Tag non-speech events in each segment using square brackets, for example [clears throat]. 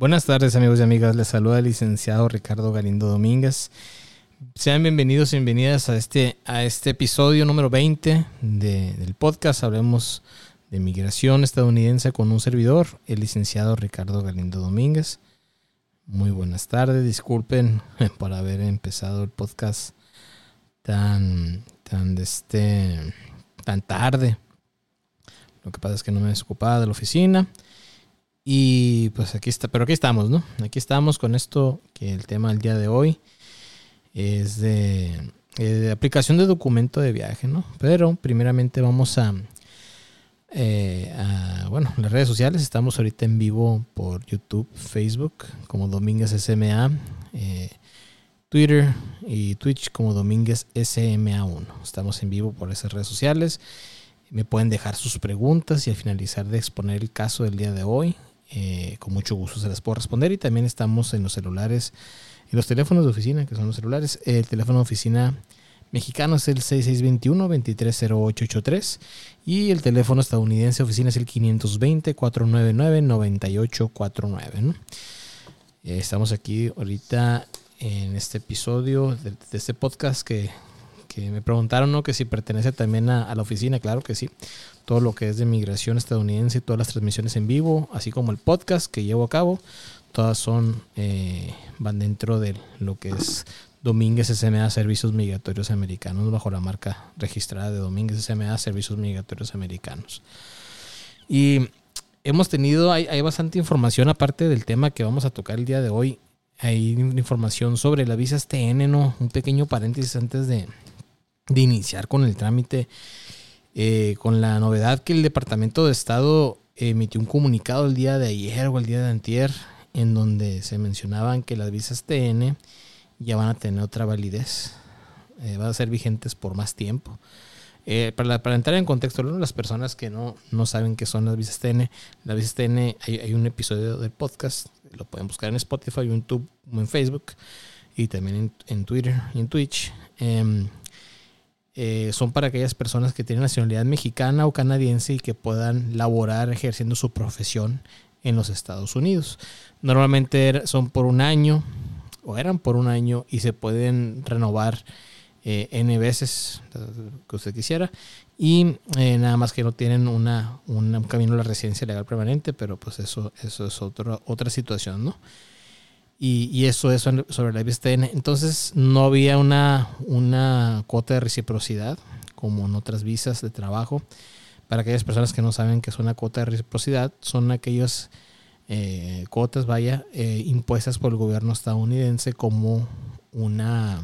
Buenas tardes amigos y amigas, les saluda el licenciado Ricardo Galindo Domínguez. Sean bienvenidos y bienvenidas a este, a este episodio número 20 del podcast. Hablemos de migración estadounidense con un servidor, el licenciado Ricardo Galindo Domínguez. Muy buenas tardes, disculpen [laughs] por haber empezado el podcast tan, tan, este, tan tarde. Lo que pasa es que no me desocupaba de la oficina. Y pues aquí está, pero aquí estamos, ¿no? Aquí estamos con esto, que el tema del día de hoy es de, eh, aplicación de documento de viaje, ¿no? Pero primeramente vamos a, eh, a, bueno, las redes sociales. Estamos ahorita en vivo por YouTube, Facebook, como Domínguez SMA, eh, Twitter y Twitch como Domínguez SMA1. Estamos en vivo por esas redes sociales. Me pueden dejar sus preguntas y al finalizar de exponer el caso del día de hoy, eh, con mucho gusto se las puedo responder. Y también estamos en los celulares, en los teléfonos de oficina, que son los celulares. El teléfono de oficina mexicano es el 6621-230883 y el teléfono estadounidense oficina es el 520-499-9849. Eh, estamos aquí ahorita en este episodio de, este podcast que, me preguntaron ¿no? que si pertenece también a, la oficina. Claro que sí. Todo lo que es de migración estadounidense todas las transmisiones en vivo, así como el podcast que llevo a cabo, todas son eh, van dentro de lo que es Domínguez SMA Servicios Migratorios Americanos bajo la marca registrada de Domínguez SMA Servicios Migratorios Americanos. Y hemos tenido, hay, hay, bastante información aparte del tema que vamos a tocar el día de hoy. Hay información sobre las visas TN, ¿no? Un pequeño paréntesis antes de, de iniciar con el trámite. Eh, con la novedad que el Departamento de Estado emitió un comunicado el día de ayer o el día de antier en donde se mencionaban que las visas TN ya van a tener otra validez, eh, van a ser vigentes por más tiempo. Eh, para, para, entrar en contexto, las personas que no, no saben qué son las visas TN, las visas TN, hay, hay, un episodio del podcast, lo pueden buscar en Spotify, YouTube, en Facebook y también en, en Twitter y en Twitch. Em, eh, son para aquellas personas que tienen nacionalidad mexicana o canadiense y que puedan laborar ejerciendo su profesión en los Estados Unidos. Normalmente son por un año o eran por un año y se pueden renovar eh, N veces que usted quisiera y eh, nada más que no tienen una, un camino a la residencia legal permanente, pero pues eso, eso es otra otra situación, ¿no? Y, eso es sobre la VSTN. Entonces no había una, una cuota de reciprocidad como en otras visas de trabajo. Para aquellas personas que no saben qué es una cuota de reciprocidad, son aquellas eh, cuotas, vaya, eh, impuestas por el gobierno estadounidense como una,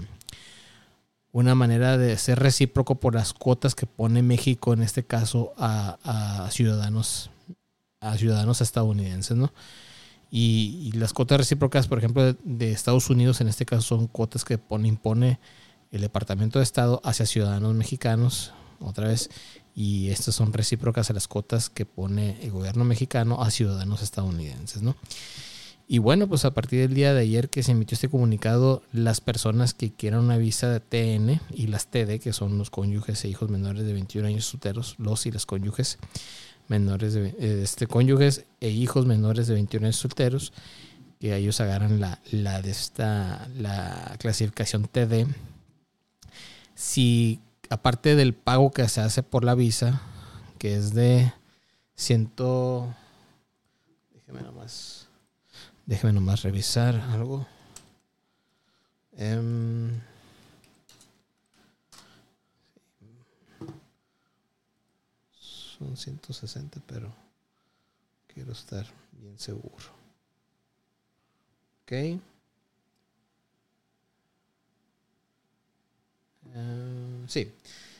una manera de ser recíproco por las cuotas que pone México, en este caso, a, a ciudadanos, a ciudadanos estadounidenses, ¿no? Y, las cuotas recíprocas, por ejemplo, de, Estados Unidos, en este caso son cuotas que pone, impone el Departamento de Estado hacia ciudadanos mexicanos, otra vez, y estas son recíprocas a las cuotas que pone el gobierno mexicano a ciudadanos estadounidenses, ¿no? Y bueno, pues a partir del día de ayer que se emitió este comunicado, las personas que quieran una visa de TN y las TD, que son los cónyuges e hijos menores de 21 años solteros, los y las cónyuges, menores de eh, este, cónyuges e hijos menores de 21 años solteros, que ellos agarran la, la, de esta, la clasificación TD. Si aparte del pago que se hace por la visa, que es de ciento... Déjeme nomás, déjeme nomás revisar algo. Em, son 160, pero quiero estar bien seguro. Ok. Uh, sí,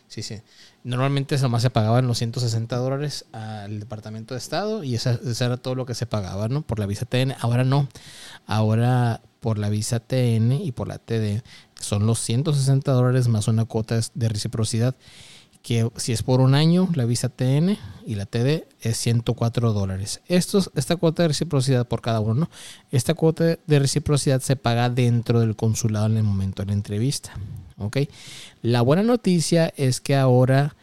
sí, sí. Normalmente eso más se pagaban los 160 dólares al Departamento de Estado y esa, era todo lo que se pagaba, ¿no? Por la visa TN. Ahora no. Ahora por la visa TN y por la TD son los 160 dólares más una cuota de reciprocidad que si es por un año, la visa TN y la TD es 104 dólares. esta cuota de reciprocidad por cada uno, esta cuota de reciprocidad se paga dentro del consulado en el momento de la entrevista. La buena noticia es que ahora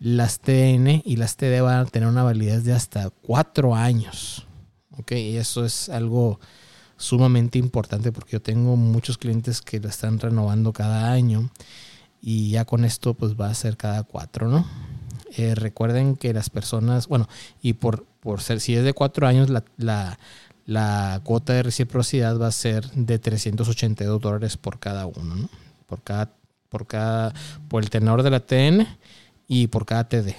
las TN y las TD van a tener una validez de hasta 4 años. ¿ok? Y eso es algo sumamente importante porque yo tengo muchos clientes que lo están renovando cada año y ya con esto pues va a ser cada cuatro, ¿no? Eh, recuerden que las personas, bueno, y por, por ser, si es de cuatro años, la, la, la cuota de reciprocidad va a ser de 382 dólares por cada uno, ¿no? Por cada, por cada, por el tenor de la TN y por cada TD,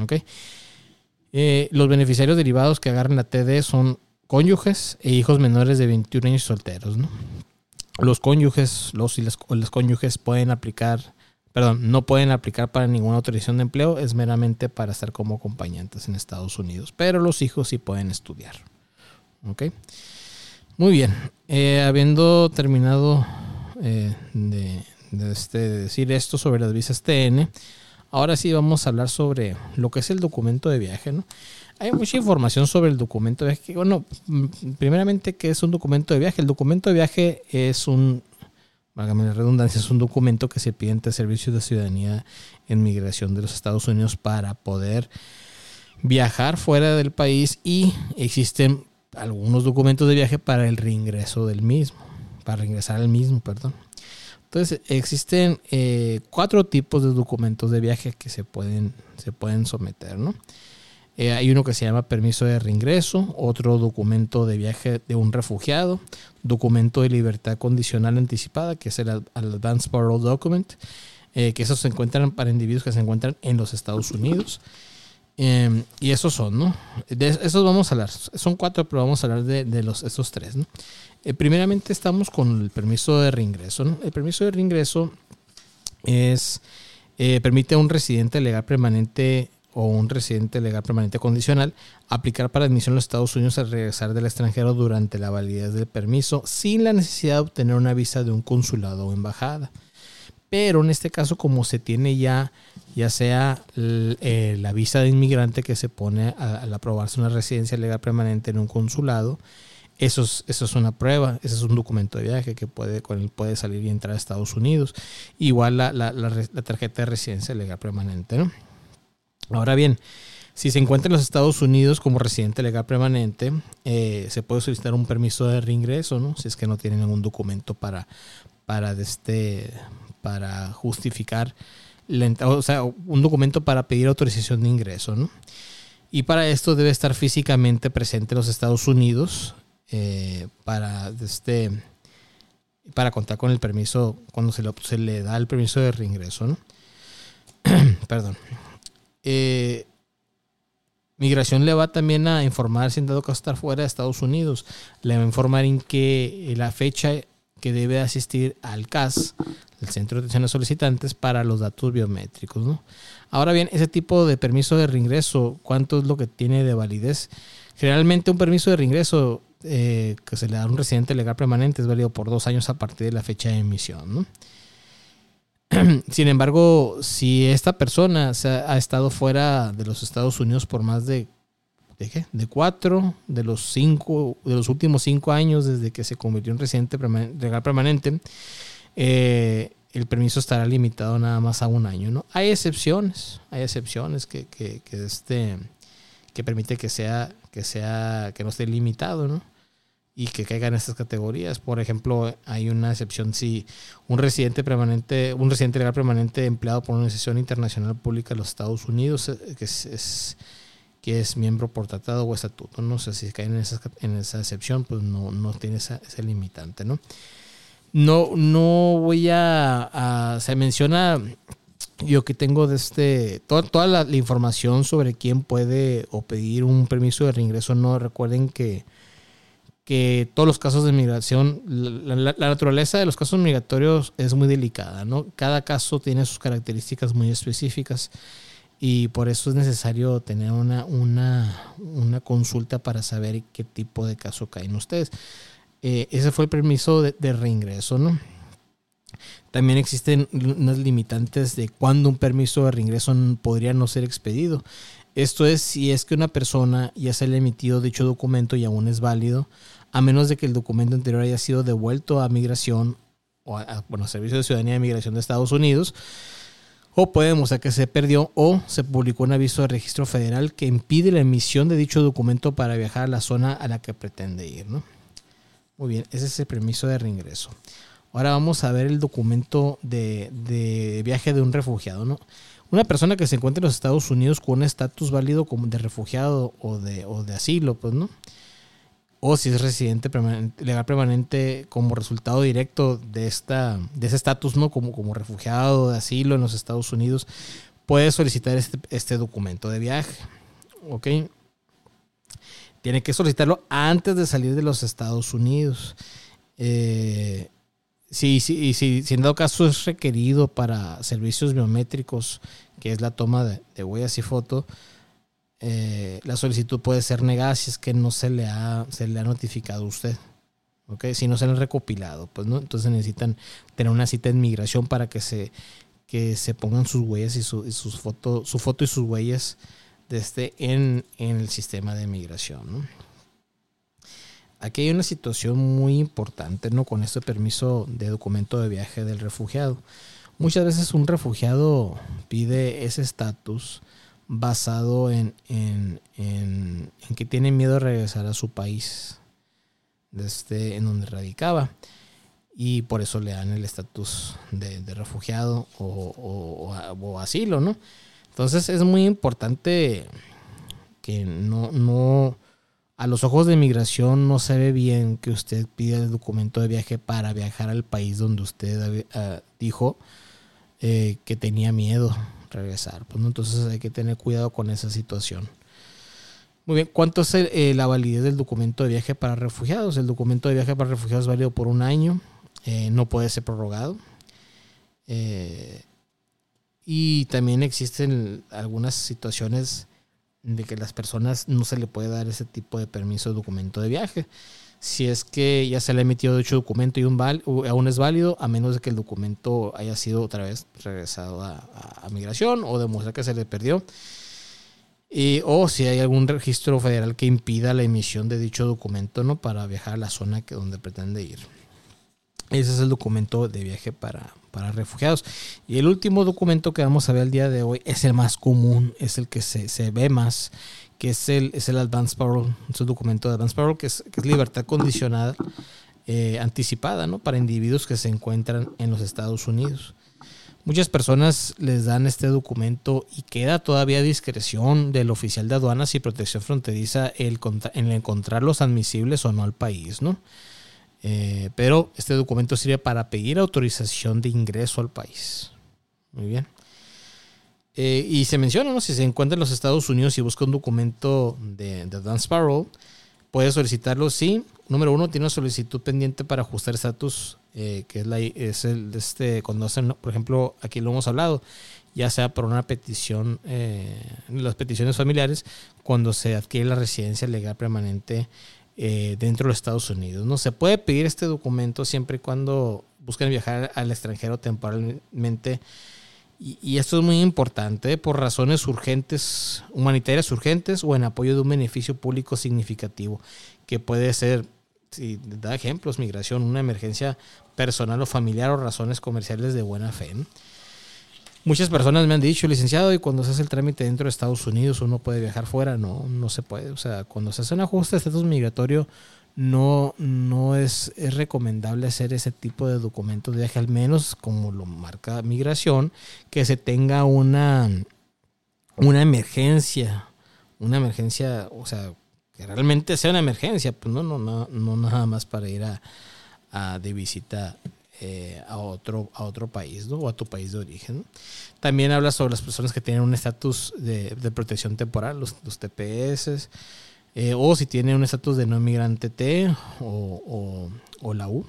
¿ok? Eh, los beneficiarios derivados que agarren la TD son cónyuges e hijos menores de 21 años solteros, ¿no? Los cónyuges, los y las, cónyuges pueden aplicar perdón, no pueden aplicar para ninguna autorización de empleo, es meramente para estar como acompañantes en Estados Unidos, pero los hijos sí pueden estudiar. ¿Ok? Muy bien, eh, habiendo terminado eh, este, de, decir esto sobre las visas TN, ahora sí vamos a hablar sobre lo que es el documento de viaje, ¿no? Hay mucha información sobre el documento de viaje. Bueno, primeramente, ¿qué es un documento de viaje? El documento de viaje es un válgame la redundancia, es un documento que se pide ante Servicios de Ciudadanía en Migración de los Estados Unidos para poder viajar fuera del país y existen algunos documentos de viaje para el reingreso del mismo, para reingresar al mismo, perdón. Entonces existen eh, cuatro tipos de documentos de viaje que se pueden, se pueden someter, ¿no? Eh, hay uno que se llama permiso de reingreso, otro documento de viaje de un refugiado, documento de libertad condicional anticipada, que es el Advance Parole Document, eh, que esos se encuentran para individuos que se encuentran en los Estados Unidos. Em, y esos son, ¿no? De esos vamos a hablar. Son cuatro, pero vamos a hablar de, los, esos tres, ¿no? Eh, primeramente estamos con el permiso de reingreso, ¿no? El permiso de reingreso es, permite a un residente legal permanente o un residente legal permanente condicional aplicar para admisión a los Estados Unidos al regresar del extranjero durante la validez del permiso sin la necesidad de obtener una visa de un consulado o embajada. Pero en este caso, como se tiene ya, ya sea eh, la visa de inmigrante que se pone al aprobarse una residencia legal permanente en un consulado, eso es, eso es una prueba, ese es un documento de viaje que puede, con él puede salir y entrar a Estados Unidos. Igual la, la, la tarjeta de residencia legal permanente, ¿no? Ahora bien, si se encuentra en los Estados Unidos como residente legal permanente, eh, se puede solicitar un permiso de reingreso, ¿no? Si es que no tiene ningún documento para, para, este, para justificar, o sea, un documento para pedir autorización de ingreso, ¿no? Y para esto debe estar físicamente presente en los Estados Unidos eh, para, este, para contar con el permiso, cuando se le, se le da el permiso de reingreso, ¿no? [clears throat] Perdón. Eh, migración le va también a informar si en dado caso estar fuera de Estados Unidos. Le va a informar en que la fecha que debe asistir al CAS, el Centro de Atención a Solicitantes, para los datos biométricos. Ahora bien, ese tipo de permiso de reingreso, ¿cuánto es lo que tiene de validez? Generalmente un permiso de reingreso eh, que se le da a un residente legal permanente es válido por dos años a partir de la fecha de emisión. ¿no? [clears throat] Sin embargo, si esta persona ha estado fuera de los Estados Unidos por más de, ¿de qué? De cuatro, de los cinco, de los últimos cinco años desde que se convirtió en residente legal permanente, eh, el permiso estará limitado nada más a un año, ¿no? Hay excepciones, hay excepciones que, que, que este, que permite que sea, que sea, que no esté limitado, ¿no? Y que caigan estas categorías. Por ejemplo, hay una excepción si un residente permanente, un residente legal permanente empleado por una institución internacional pública de los Estados Unidos, eh, que es, que es miembro por tratado o estatuto, no sé si caen en esa, en esa excepción, pues no, no tiene esa, ese limitante, ¿no? No, no voy a, se menciona yo que tengo de este toda, toda la, información sobre quién puede o pedir un permiso de reingreso no recuerden que que todos los casos de migración, la, naturaleza de los casos migratorios es muy delicada, ¿no? Cada caso tiene sus características muy específicas y por eso es necesario tener una, una, una consulta para saber qué tipo de caso caen ustedes. Eh, ese fue el permiso de, reingreso, ¿no? También existen unas limitantes de cuándo un permiso de reingreso podría no ser expedido. Esto es si es que una persona ya se le ha emitido dicho documento y aún es válido, a menos de que el documento anterior haya sido devuelto a migración o a, bueno, Servicio de Ciudadanía de Migración de Estados Unidos, o puede demostrar que se perdió o se publicó un aviso de registro federal que impide la emisión de dicho documento para viajar a la zona a la que pretende ir. ¿no? Muy bien, ese es el permiso de reingreso. Ahora vamos a ver el documento de, de viaje de un refugiado. ¿no? Una persona que se encuentra en los Estados Unidos con un estatus válido como de refugiado o de, o de asilo, pues, ¿no? O si es residente legal permanente como resultado directo de, esta, de ese estatus, ¿no? Como, como refugiado de asilo en los Estados Unidos, puede solicitar este, este documento de viaje. ¿Ok? Tiene que solicitarlo antes de salir de los Estados Unidos. Eh, Sí, sí, sí, si en dado caso es requerido para servicios biométricos, que es la toma de, huellas y foto, eh, la solicitud puede ser negada si es que no se le ha, se le ha notificado a usted. ¿ok? Si no se le ha recopilado, pues no, entonces necesitan tener una cita en migración para que se, que se pongan sus huellas y, su, sus foto, su foto y sus huellas de este en, en el sistema de migración. ¿no? Aquí hay una situación muy importante, ¿no? Con este permiso de documento de viaje del refugiado. Muchas veces un refugiado pide ese estatus basado en, en, en, que tiene miedo de regresar a su país, desde en donde radicaba. Y por eso le dan el estatus de, refugiado o, o, asilo, ¿no? Entonces es muy importante que no, no, a los ojos de migración no se ve bien que usted pida el documento de viaje para viajar al país donde usted ah, dijo eh, que tenía miedo regresar. Pues, Entonces hay que tener cuidado con esa situación. Muy bien, ¿cuánto es eh, la validez del documento de viaje para refugiados? El documento de viaje para refugiados es válido por un año, eh, no puede ser prorrogado. y también existen algunas situaciones de que las personas no se le puede dar ese tipo de permiso de documento de viaje. Si es que ya se le ha emitido dicho documento y aún es válido, a menos de que el documento haya sido otra vez regresado a, migración o demuestra que se le perdió. Y, o si hay algún registro federal que impida la emisión de dicho documento ¿no? para viajar a la zona que, donde pretende ir. Ese es el documento de viaje para, para refugiados. Y el último documento que vamos a ver el día de hoy es el más común, es el que se, se ve más, que es el, es el Advance Parole, es el documento de Advance Parole, que es, libertad condicionada eh, anticipada ¿no? para individuos que se encuentran en los Estados Unidos. Muchas personas les dan este documento y queda todavía discreción del oficial de aduanas y protección fronteriza el, en encontrarlos admisibles o no al país, ¿no? Eh, pero este documento sirve para pedir autorización de ingreso al país. Muy bien. Eh, y se menciona, ¿no? Si se encuentra en los Estados Unidos y busca un documento de, de Dance Parole, puede solicitarlo si, número uno, tiene una solicitud pendiente para ajustar estatus, eh, que es, la, es el, este, cuando hacen, por ejemplo, aquí lo hemos hablado, ya sea por una petición, las peticiones familiares, cuando se adquiere la residencia legal permanente eh, dentro de los Estados Unidos. No se puede pedir este documento siempre y cuando busquen viajar al extranjero temporalmente. Y, esto es muy importante por razones urgentes, humanitarias urgentes o en apoyo de un beneficio público significativo, que puede ser, si da ejemplos, migración, una emergencia personal o familiar o razones comerciales de buena fe. Muchas personas me han dicho, licenciado, y cuando se hace el trámite dentro de Estados Unidos uno puede viajar fuera. No, no se puede. O sea, cuando se hace un ajuste de estatus migratorio, no, no es, es, recomendable hacer ese tipo de documentos de viaje, al menos como lo marca migración, que se tenga una, una emergencia, una emergencia, o sea, que realmente sea una emergencia, pues no, no, no, no nada más para ir a, a de visita eh, a, otro, a otro país ¿no? o a tu país de origen. También habla sobre las personas que tienen un estatus de, protección temporal, los, TPS, eh, o si tienen un estatus de no inmigrante T o, la U.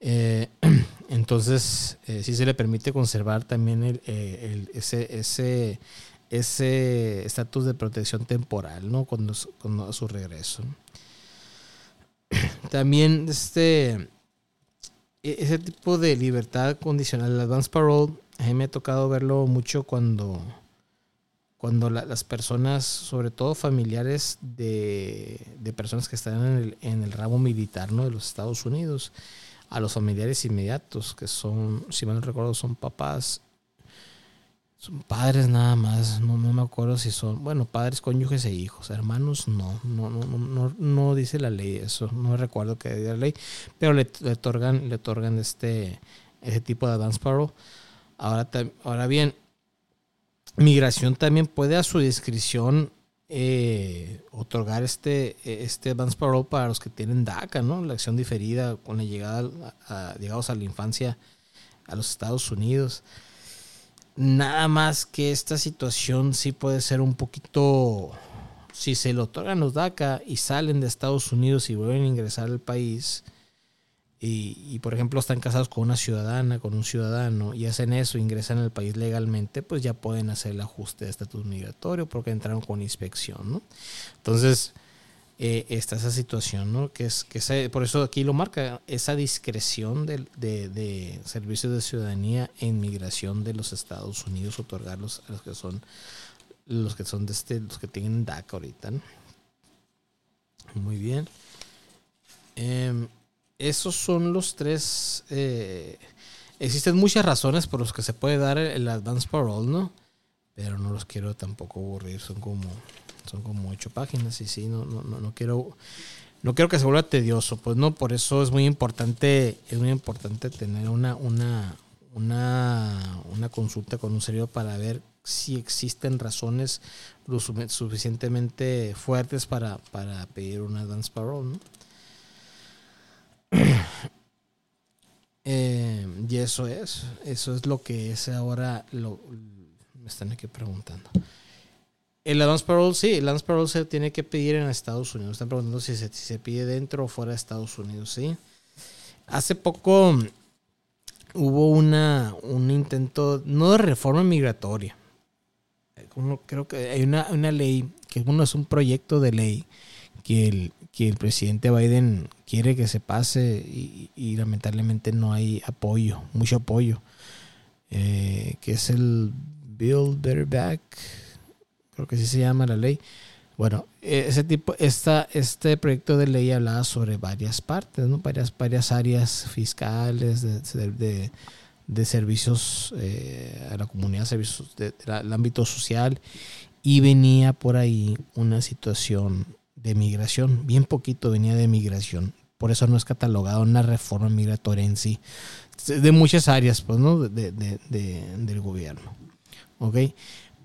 Eh, [clears throat] entonces, sí se le permite conservar también ese, ese ese estatus de protección temporal, ¿no? Cuando, cuando a su regreso. [clears throat] También este ese tipo de libertad condicional, el advance parole, a mí me ha tocado verlo mucho cuando, cuando las personas, sobre todo familiares de, personas que están en el, en el, ramo militar ¿no? de los Estados Unidos, a los familiares inmediatos, que son, si mal no recuerdo, son papás Son padres nada más, no, no me acuerdo si son, bueno, padres, cónyuges e hijos, hermanos no, no, no, no, no dice la ley eso, no recuerdo que diga la ley, pero le, otorgan, le otorgan este, ese tipo de advance parole. Ahora, ahora bien, migración también puede a su discreción eh, otorgar este, este advance parole para los que tienen DACA, ¿no? La acción diferida con la llegada llegados a la infancia a los Estados Unidos. Nada más que esta situación sí puede ser un poquito, si se lo otorgan los DACA y salen de Estados Unidos y vuelven a ingresar al país, y, por ejemplo están casados con una ciudadana, con un ciudadano, y hacen eso, ingresan al país legalmente, pues ya pueden hacer el ajuste de estatus migratorio porque entraron con inspección, ¿no? Entonces, eh, está esa situación, ¿no? Que es, que por eso aquí lo marca, esa discreción de, de, servicios de ciudadanía en migración de los Estados Unidos, otorgarlos a los que son los que son de este, los que tienen DACA ahorita, ¿no? Muy bien. Eh, esos son los tres. Eh, existen muchas razones por las que se puede dar el, advance parole, ¿no? Pero no los quiero tampoco aburrir, son como son como ocho páginas y sí, no, no, no, quiero no quiero que se vuelva tedioso, pues no, por eso es muy importante, es muy importante tener una, una, una, una consulta con un serio para ver si existen razones suficientemente fuertes para, para pedir un advance parole, ¿no? [clears throat] Eh, y eso es, eso es lo que es ahora, lo, me están aquí preguntando. El advance parole, sí, el advance parole se tiene que pedir en Estados Unidos. Están preguntando si se, si se pide dentro o fuera de Estados Unidos, sí. Hace poco hubo una, un intento, no de reforma migratoria. creo que hay una, una ley, que uno es un proyecto de ley que el, que el presidente Biden quiere que se pase y, lamentablemente no hay apoyo, mucho apoyo, eh, que es el Build Better Back, creo que así se llama la ley. Bueno, ese tipo, esta, este proyecto de ley hablaba sobre varias partes, ¿no? varias, varias áreas fiscales, de, de, servicios eh, a la comunidad, servicios del ámbito social, y venía por ahí una situación de migración, bien poquito venía de migración. Por eso no es catalogado una reforma migratoria en sí. De muchas áreas, pues, ¿no? De, del gobierno. ¿Ok?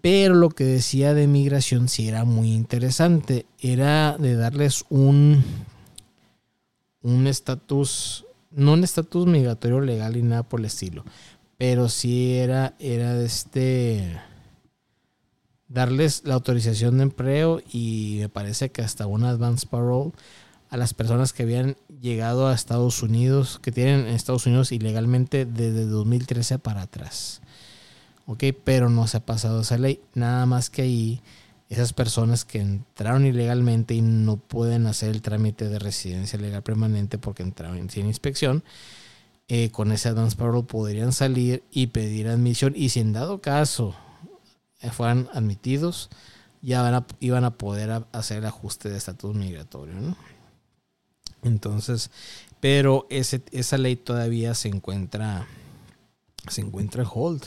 Pero lo que decía de migración sí era muy interesante. Era de darles un un estatus, no un estatus migratorio legal y nada por el estilo. Pero sí era, era de este darles la autorización de empleo y me parece que hasta un advance parole a las personas que habían llegado a Estados Unidos, que tienen en Estados Unidos ilegalmente desde 2013 para atrás. Ok, pero no se ha pasado esa ley. Nada más que ahí, esas personas que entraron ilegalmente y no pueden hacer el trámite de residencia legal permanente porque entraron sin inspección, eh, con ese advance parole podrían salir y pedir admisión. Y si en dado caso eh, fueran admitidos, ya iban a poder hacer el ajuste de estatus migratorio. Entonces, pero esa ley todavía se encuentra, se encuentra hold,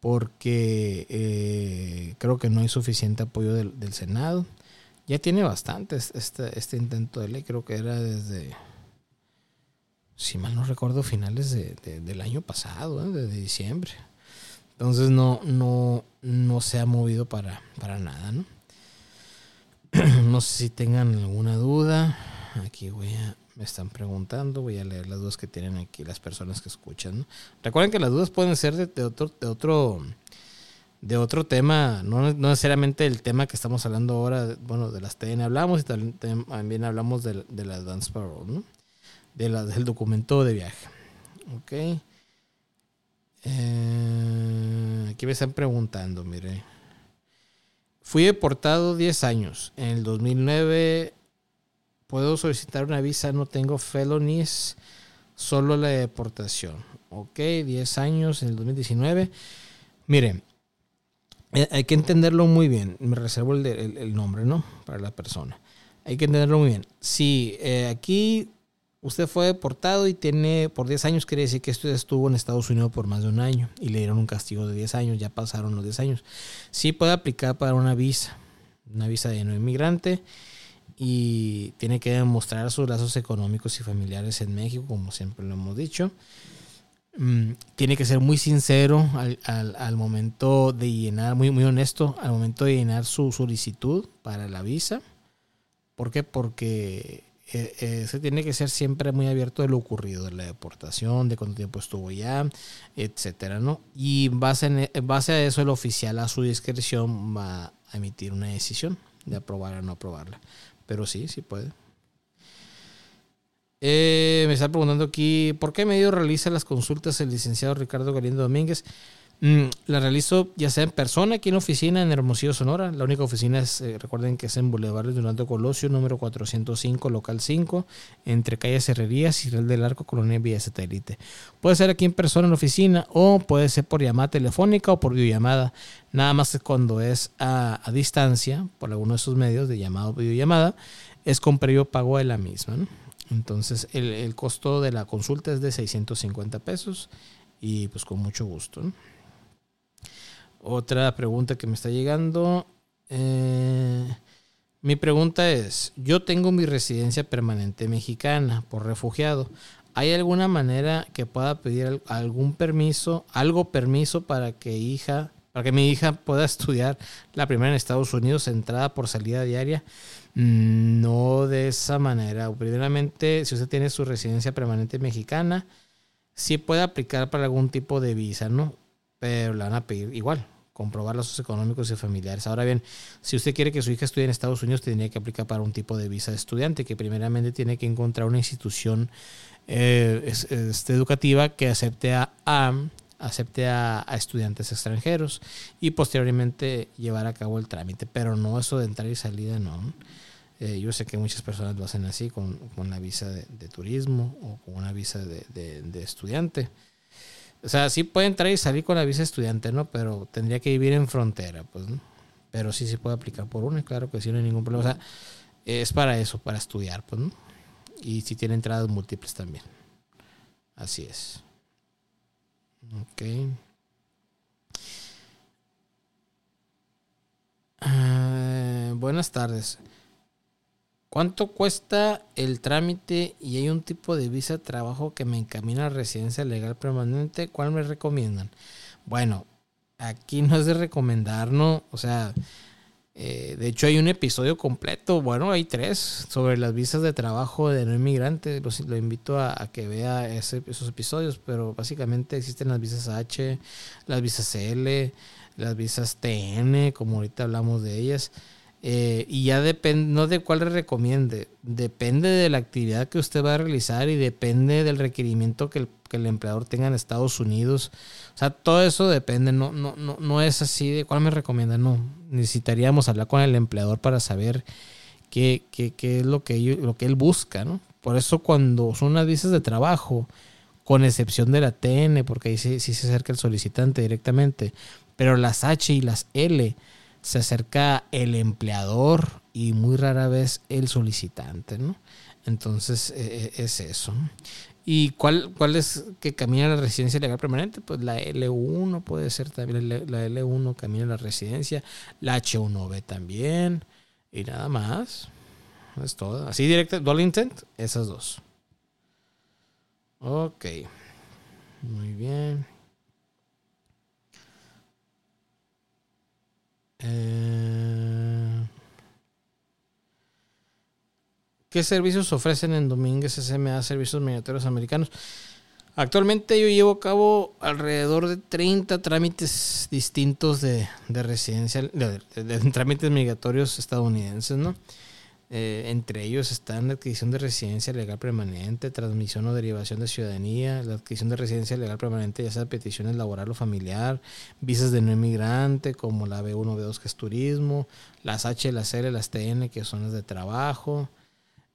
porque eh, creo que no hay suficiente apoyo del, Senado. Ya tiene bastante este, este intento de ley, creo que era desde, si mal no recuerdo, finales del año pasado, ¿eh? de diciembre. Entonces no, no, no se ha movido para, para nada, ¿no? [clears throat] no sé si tengan alguna duda. Aquí voy a, me están preguntando, voy a leer las dudas que tienen aquí las personas que escuchan. Recuerden que las dudas pueden ser de, otro, de otro, de otro tema, no, necesariamente el tema que estamos hablando ahora, bueno, de las TN hablamos y también, hablamos de, de la Dance Parole, ¿no? De la, del documento de viaje. Ok. Eh, aquí me están preguntando, mire. Fui deportado 10 años. En el 2009 puedo solicitar una visa, no tengo felonies, solo la deportación. Ok, 10 años en el 2019. Miren, eh, hay que entenderlo muy bien. Me reservo el, nombre, ¿no? Para la persona. Hay que entenderlo muy bien. Si eh, aquí Usted fue deportado y tiene por 10 años, quiere decir que usted estuvo en Estados Unidos por más de un año y le dieron un castigo de 10 años, ya pasaron los 10 años. Sí puede aplicar para una visa, una visa de no inmigrante y tiene que demostrar sus lazos económicos y familiares en México, como siempre lo hemos dicho. Mm, tiene que ser muy sincero al, momento de llenar, muy, muy honesto al momento de llenar su solicitud para la visa. ¿Por qué? Porque eh, eh, se tiene que ser siempre muy abierto de lo ocurrido, de la deportación, de cuánto tiempo estuvo ya, etcétera, ¿no? Y en base, en base a eso, el oficial a su discreción va a emitir una decisión de aprobar o no aprobarla. Pero sí, sí puede. Eh, me está preguntando aquí, ¿por qué medio realiza las consultas el licenciado Ricardo Galindo Domínguez? Mm, la realizo ya sea en persona, aquí en oficina en Hermosillo, Sonora. La única oficina es, eh, recuerden que es en Boulevard Donaldo Colosio, número 405, local 5, entre calle Herrerías y Real del Arco, Colonia Vía Satélite. Puede ser aquí en persona en la oficina o puede ser por llamada telefónica o por videollamada. Nada más cuando es a, distancia, por alguno de esos medios de llamada o videollamada, es con previo pago de la misma. Entonces, el, el, costo de la consulta es de 650 pesos y pues con mucho gusto. Otra pregunta que me está llegando. Eh, mi pregunta es, yo tengo mi residencia permanente mexicana por refugiado. ¿Hay alguna manera que pueda pedir algún permiso, algo permiso para que hija, para que mi hija pueda [laughs] estudiar la primera en Estados Unidos, entrada por salida diaria? Mm, no de esa manera. Primeramente, si usted tiene su residencia permanente mexicana, sí puede aplicar para algún tipo de visa, ¿no? Pero le van a pedir igual, comprobar los económicos y familiares. Ahora bien, si usted quiere que su hija estudie en Estados Unidos, tendría que aplicar para un tipo de visa de estudiante, que primeramente tiene que encontrar una institución eh, este, educativa que acepte a, acepte a, estudiantes extranjeros y posteriormente llevar a cabo el trámite, pero no eso de entrar y salida, no. Eh, yo sé que muchas personas lo hacen así con, con la visa de, turismo o con una visa de, de estudiante. O sea, sí puede entrar y salir con la visa estudiante, ¿no? Pero tendría que vivir en frontera, pues, ¿no? Pero sí se puede aplicar por una, claro que sí, no hay ningún problema. O sea, es para eso, para estudiar, pues, ¿no? Y si tiene entradas múltiples también. Así es. Ok. Ah, buenas tardes. ¿Cuánto cuesta el trámite y hay un tipo de visa de trabajo que me encamina a residencia legal permanente? ¿Cuál me recomiendan? Bueno, aquí no es de recomendar, ¿no? O sea, eh, de hecho hay un episodio completo, bueno, hay tres, sobre las visas de trabajo de no inmigrante. Lo, invito a, que vea esos episodios, pero básicamente existen las visas H, las visas L, las visas TN, como ahorita hablamos de ellas. Eh, y ya depende, no de cuál le recomiende, depende de la actividad que usted va a realizar y depende del requerimiento que el, que el empleador tenga en Estados Unidos. O sea, todo eso depende, no, no, no, no es así de cuál me recomienda, no. Necesitaríamos hablar con el empleador para saber qué, qué, qué es lo que, lo que él busca, ¿no? Por eso cuando son unas visas de trabajo, con excepción de la TN, porque ahí sí, sí se acerca el solicitante directamente, pero las H y las L, se acerca el empleador y muy rara vez el solicitante, ¿no? Entonces e, e, es eso. ¿Y cuál, cuál es que camina la residencia legal permanente? Pues la L1 puede ser también, la L1 camina la residencia, la H1B también, y nada más. Es todo. Así directo, dual intent, esas dos. Ok. Muy bien. Eh, ¿Qué servicios ofrecen en Domínguez SMA Servicios Migratorios Americanos? Actualmente yo llevo a cabo alrededor de 30 trámites distintos de, residencia, de, trámites migratorios estadounidenses, ¿no? Eh, entre ellos están la adquisición de residencia legal permanente, transmisión o derivación de ciudadanía, la adquisición de residencia legal permanente, ya sea peticiones laboral o familiar, visas de no inmigrante como la B1, B2 que es turismo, las H, las L, las TN que son las de trabajo,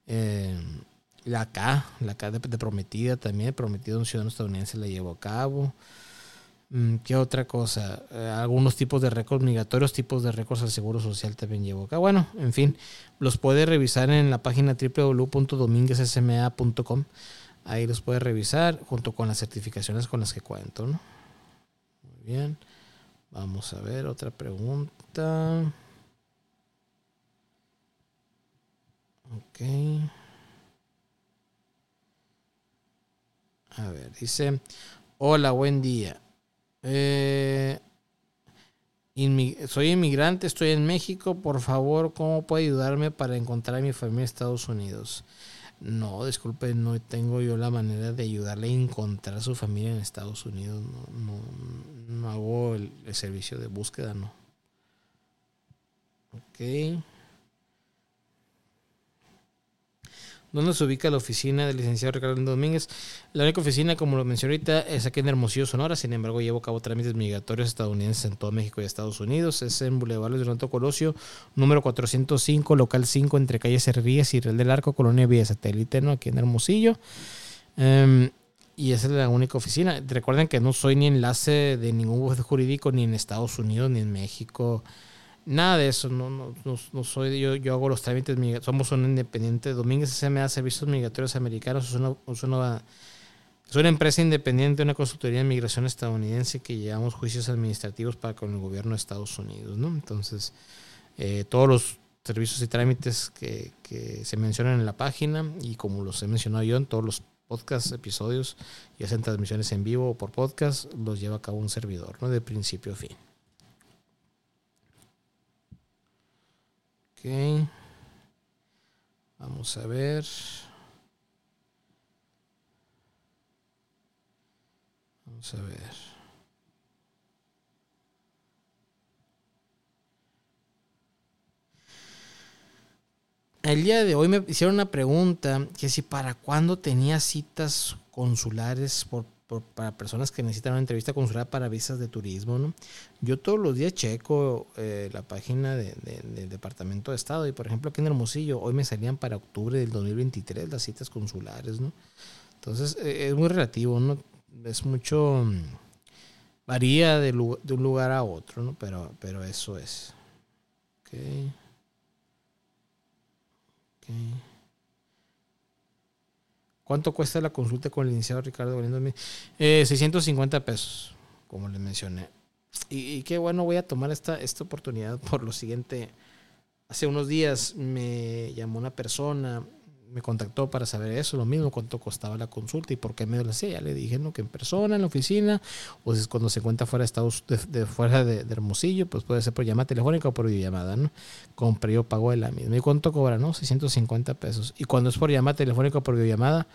eh, la K, la K de, prometida también, prometido a un ciudadano estadounidense la llevo a cabo. Mm, ¿Qué otra cosa? Eh, algunos tipos de récords migratorios, tipos de récords al Seguro Social también llevo acá. Bueno, en fin, los puede revisar en la página www.dominguezsma.com. Ahí los puede revisar junto con las certificaciones con las que cuento. Muy bien. Vamos a ver otra pregunta. Ok. A ver, dice, hola, buen día. Eh, soy inmigrante, estoy en México. Por favor, ¿cómo puede ayudarme para encontrar a mi familia en Estados Unidos? No, disculpe, no tengo yo la manera de ayudarle a encontrar a su familia en Estados Unidos. No, no, hago el, el, servicio de búsqueda, no. Ok. ¿Dónde se ubica la oficina del licenciado Ricardo Domínguez? La única oficina, como lo mencioné ahorita, es aquí en Hermosillo, Sonora. Sin embargo, llevo a cabo trámites migratorios estadounidenses en todo México y Estados Unidos. Es en Boulevard Luis Renato Colosio, número 405, local 5, entre calle Servías y Real del Arco, Colonia Vía Satélite, ¿no? aquí en Hermosillo. Um, y esa es la única oficina. Recuerden que no soy ni enlace de ningún bufete jurídico ni en Estados Unidos ni en México. Nada de eso, no, no, no, soy yo, yo hago los trámites, somos un independiente. Domínguez SMA Servicios Migratorios Americanos, es una, es, una, es una empresa independiente, una consultoría de migración estadounidense que llevamos juicios administrativos para con el gobierno de Estados Unidos, ¿no? Entonces, eh, todos los servicios y trámites que, que, se mencionan en la página y como los he mencionado yo en todos los podcasts, episodios, y hacen transmisiones en vivo o por podcast, los lleva a cabo un servidor, ¿no? De principio a fin. Vamos a ver. Vamos a ver. El día de hoy me hicieron una pregunta que si para cuándo tenía citas consulares para personas que necesitan una entrevista consular para visas de turismo. ¿no? Yo todos los días checo eh, la página de, del Departamento de Estado y por ejemplo aquí en Hermosillo hoy me salían para octubre del 2023 las citas consulares. ¿no? Entonces eh, es muy relativo, ¿no? es mucho... Mm, varía de, de, un lugar a otro, ¿no? pero, pero eso es. Okay. Okay. ¿Cuánto cuesta la consulta con el licenciado Ricardo Galindo? Eh, 650 pesos, como les mencioné. Y, qué bueno, voy a tomar esta, esta oportunidad por lo siguiente. Hace unos días me llamó una persona me contactó para saber eso, lo mismo, cuánto costaba la consulta y por qué me lo hacía. Le dije, no, que en persona, en la oficina, o si es cuando se encuentra fuera de Estados, de, fuera de, Hermosillo, pues puede ser por llamada telefónica o por videollamada, ¿no? Compré yo pago de la misma. ¿Y cuánto cobra? No, 650 pesos. Y cuando es por llamada telefónica o por videollamada,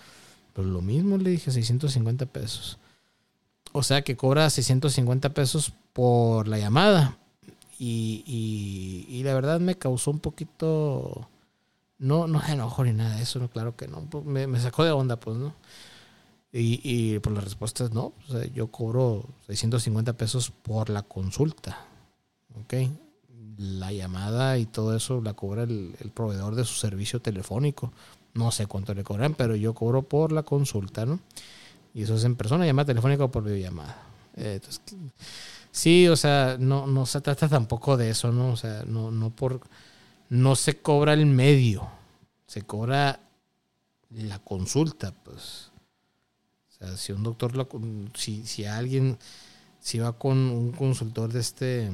pues lo mismo le dije, 650 pesos. O sea que cobra 650 pesos por la llamada. Y, y la verdad me causó un poquito no, no se enojó ni nada de eso, no, claro que no. Pues, me, sacó de onda, pues, ¿no? Y, y por las respuestas, no. Yo cobro 650 pesos por la consulta. ¿Ok? La llamada y todo eso la cobra el, proveedor de su servicio telefónico. No sé cuánto le cobran, pero yo cobro por la consulta, ¿no? Y eso es en persona, llamada telefónica o por videollamada. Eh, entonces, sí, o sea, no, no se trata tampoco de eso, ¿no? O sea, no, no por no se cobra el medio, se cobra la consulta, pues. O sea, si un doctor, si, si alguien, si va con un consultor de este,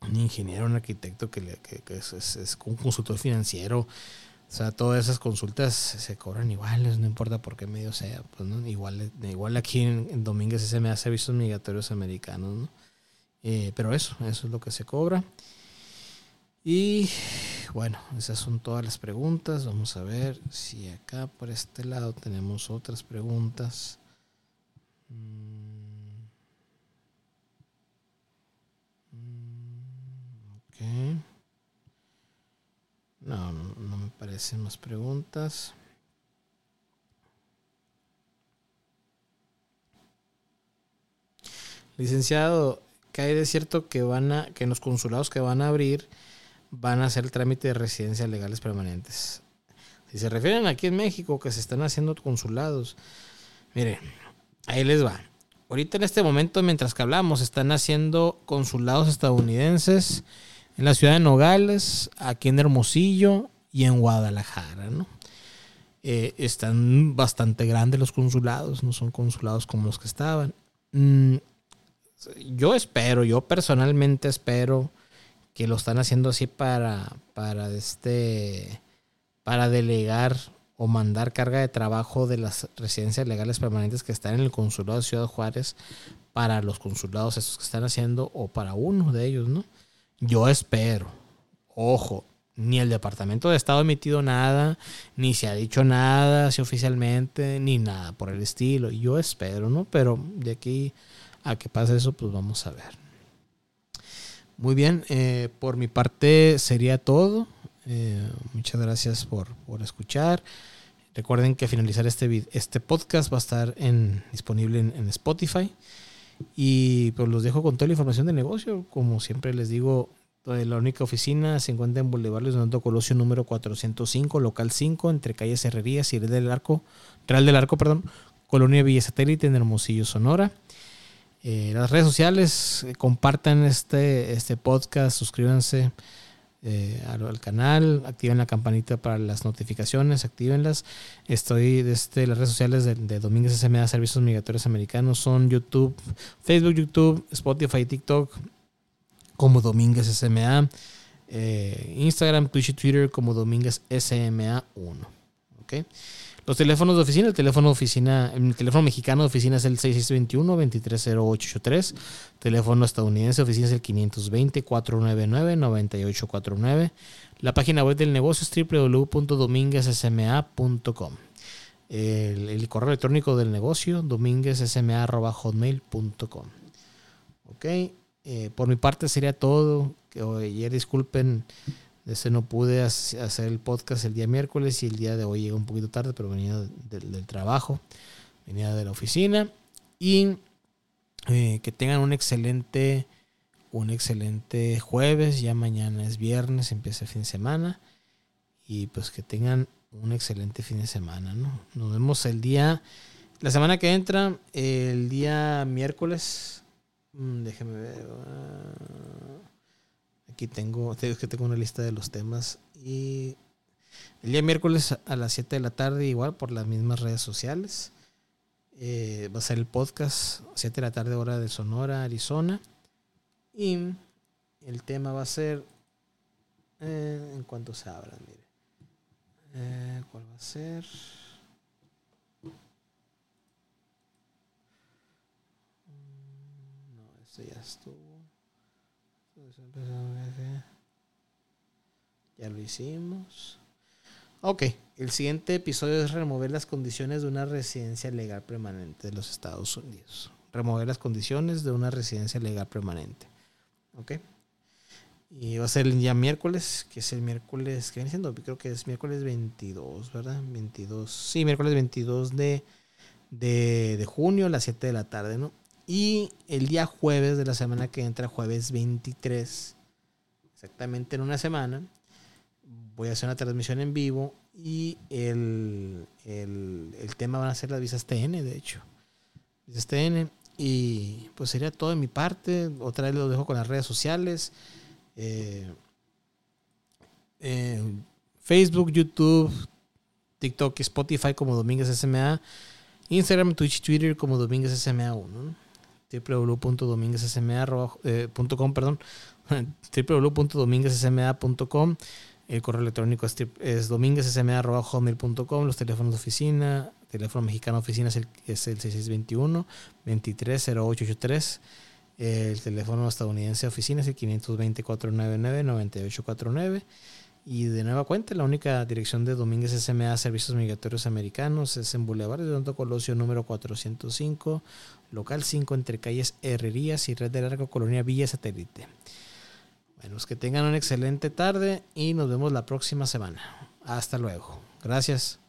un ingeniero, un arquitecto que, le, que, es, un consultor financiero, o sea, todas esas consultas se cobran iguales, no importa por qué medio sea. Pues, ¿no? igual, aquí en, en Domínguez se me hace servicios migratorios americanos, ¿no? Eh, pero eso, eso es lo que se cobra. Y bueno, esas son todas las preguntas. Vamos a ver si acá por este lado tenemos otras preguntas. Mm. Ok. No, no, no me parecen más preguntas. Licenciado, ¿qué hay de cierto que van a, que en los consulados que van a abrir van a hacer el trámite de residencias legales permanentes. Si se refieren aquí en México que se están haciendo consulados, miren, ahí les va. ahorita en este momento, mientras que hablamos, están haciendo consulados estadounidenses en la ciudad de Nogales, aquí en Hermosillo y en Guadalajara, ¿no? Eh, están bastante grandes los consulados, no son consulados como los que estaban. Mm, yo espero, yo personalmente espero que lo están haciendo así para, para este, para delegar o mandar carga de trabajo de las residencias legales permanentes que están en el consulado de Ciudad Juárez para los consulados estos que están haciendo o para uno de ellos, ¿no? Yo espero, ojo, ni el Departamento de Estado ha emitido nada, ni se ha dicho nada así oficialmente, ni nada por el estilo. Yo espero, ¿no? Pero de aquí a que pase eso, pues vamos a ver. Muy bien, eh, por mi parte sería todo. Eh, muchas gracias por, escuchar. Recuerden que finalizar este, este podcast va a estar en, disponible en, Spotify. Y pues los dejo con toda la información de negocio. Como siempre les digo, la única oficina se encuentra en Boulevard Luis Colosio número 405, local 5, entre calles Herrerías y Real del Arco, Real del Arco, perdón, Colonia Villa Satélite en Hermosillo, Sonora. Eh, las redes sociales, eh, compartan este, este podcast, suscríbanse eh, al, canal, activen la campanita para las notificaciones, actívenlas. Estoy desde las redes sociales de, Domínguez SMA Servicios Migratorios Americanos, son YouTube, Facebook, YouTube, Spotify, TikTok, como Domínguez SMA, Instagram, Twitch y Twitter como Domínguez SMA 1. ¿okay? Los teléfonos de oficina, el teléfono oficina, el teléfono mexicano de oficina es el 6621-230883. Teléfono estadounidense de oficina es el 520-499-9849. La página web del negocio es www.dominguezsma.com. El, el, correo electrónico del negocio, dominguezsma.hotmail.com. Ok, eh, por mi parte sería todo. Que ayer disculpen ese no pude hacer el podcast el día miércoles y el día de hoy llegó un poquito tarde, pero venía del, trabajo, venía de la oficina. Y eh, que tengan un excelente, un excelente jueves. Ya mañana es viernes, empieza el fin de semana. Y pues que tengan un excelente fin de semana, ¿no? Nos vemos el día, la semana que entra, el día miércoles. Mm, déjeme ver. Aquí tengo, que tengo una lista de los temas. Y el día miércoles a las 7 de la tarde, igual por las mismas redes sociales. Eh, va a ser el podcast, 7 de la tarde, hora de Sonora, Arizona. Y el tema va a ser eh, en cuanto se abran, mire. Eh, ¿Cuál va a ser? Mm, no, ese ya estuvo. Ya lo hicimos. Ok, el siguiente episodio es remover las condiciones de una residencia legal permanente de los Estados Unidos. Remover las condiciones de una residencia legal permanente. Ok. Y va a ser el día miércoles, que es el miércoles, que viene siendo? Creo que es miércoles 22, ¿verdad? 22. Sí, miércoles 22 de, de, de junio a las 7 de la tarde, ¿no? Y el día jueves de la semana que entra, jueves 23, exactamente en una semana, voy a hacer una transmisión en vivo y el, tema van a ser las visas TN, de hecho. Visas TN. Y pues sería todo de mi parte. Otra vez lo dejo con las redes sociales. Eh, eh, Facebook, YouTube, TikTok, Spotify como Domínguez SMA. Instagram, Twitch, Twitter como Domínguez SMA1. www.dominguezsma.com, eh, perdón, [laughs] www.dominguezsma.com. El correo electrónico es, es. Los teléfonos de oficina, teléfono mexicano oficina es el, es el 6621-230883. El teléfono estadounidense de oficina es el 520-499-9849. Y de nueva cuenta, la única dirección de Domínguez SMA Servicios Migratorios Americanos es en Boulevard de Don Colosio número 405, local 5 entre calles Herrerías y Red de Largo Colonia Villa Satélite. Bueno, que tengan una excelente tarde y nos vemos la próxima semana. Hasta luego. Gracias.